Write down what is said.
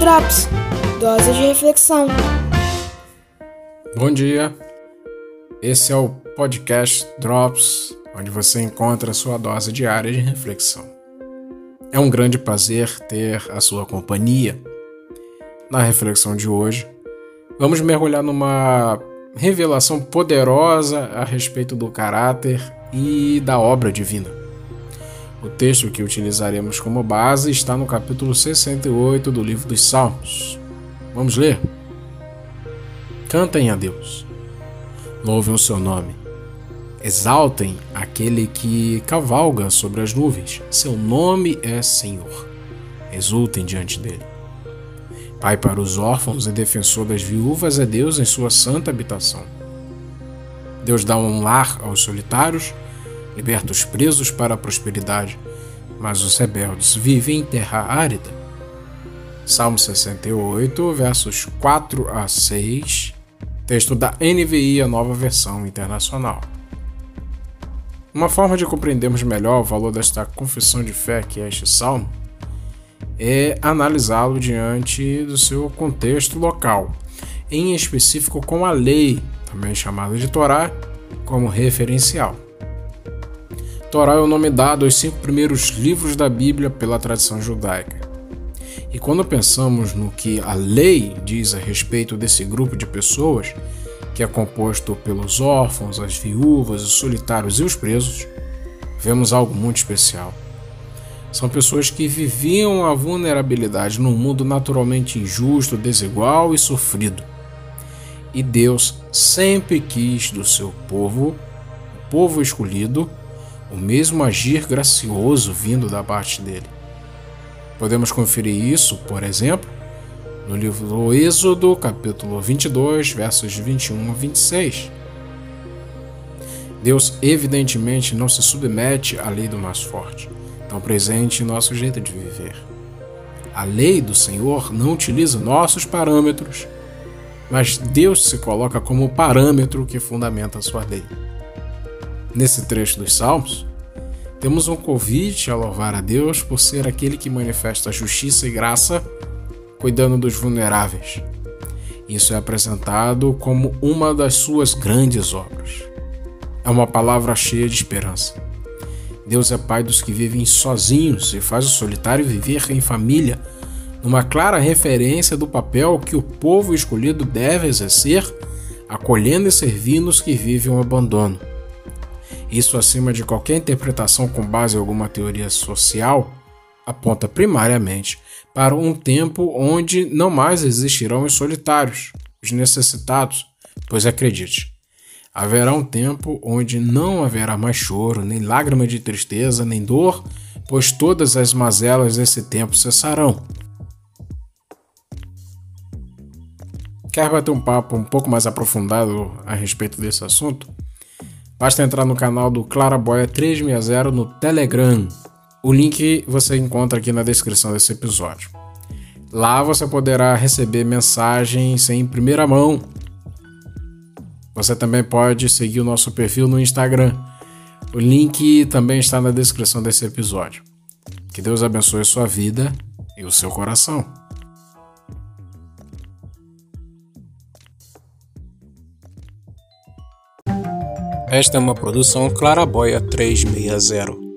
Drops Dose de Reflexão. Bom dia, esse é o podcast Drops, onde você encontra a sua dose diária de reflexão. É um grande prazer ter a sua companhia. Na reflexão de hoje, vamos mergulhar numa revelação poderosa a respeito do caráter e da obra divina. O texto que utilizaremos como base está no capítulo 68 do livro dos Salmos. Vamos ler? Cantem a Deus, louvem o seu nome, exaltem aquele que cavalga sobre as nuvens, seu nome é Senhor, exultem diante dele. Pai para os órfãos e defensor das viúvas é Deus em sua santa habitação. Deus dá um lar aos solitários liberta os presos para a prosperidade, mas os rebeldes vivem em terra árida. Salmo 68, versos 4 a 6, texto da NVI, a nova versão internacional. Uma forma de compreendermos melhor o valor desta confissão de fé que é este salmo é analisá-lo diante do seu contexto local, em específico com a lei, também chamada de Torá, como referencial. Torá é o nome dado aos cinco primeiros livros da Bíblia pela tradição judaica. E quando pensamos no que a lei diz a respeito desse grupo de pessoas, que é composto pelos órfãos, as viúvas, os solitários e os presos, vemos algo muito especial. São pessoas que viviam a vulnerabilidade num mundo naturalmente injusto, desigual e sofrido. E Deus sempre quis do seu povo, o povo escolhido, o mesmo agir gracioso vindo da parte dele. Podemos conferir isso, por exemplo, no livro do Êxodo, capítulo 22, versos 21 a 26. Deus evidentemente não se submete à lei do mais forte, tão presente em nosso jeito de viver. A lei do Senhor não utiliza nossos parâmetros, mas Deus se coloca como o parâmetro que fundamenta a sua lei. Nesse trecho dos Salmos, temos um convite a louvar a Deus por ser aquele que manifesta justiça e graça, cuidando dos vulneráveis. Isso é apresentado como uma das suas grandes obras. É uma palavra cheia de esperança. Deus é pai dos que vivem sozinhos e faz o solitário viver em família, numa clara referência do papel que o povo escolhido deve exercer, acolhendo e servindo os que vivem o abandono. Isso, acima de qualquer interpretação com base em alguma teoria social, aponta primariamente para um tempo onde não mais existirão os solitários, os necessitados, pois acredite, haverá um tempo onde não haverá mais choro, nem lágrima de tristeza, nem dor, pois todas as mazelas desse tempo cessarão. Quer bater um papo um pouco mais aprofundado a respeito desse assunto? Basta entrar no canal do Claraboia 360 no Telegram. O link você encontra aqui na descrição desse episódio. Lá você poderá receber mensagens em primeira mão. Você também pode seguir o nosso perfil no Instagram. O link também está na descrição desse episódio. Que Deus abençoe sua vida e o seu coração. Esta é uma produção Claraboia 360.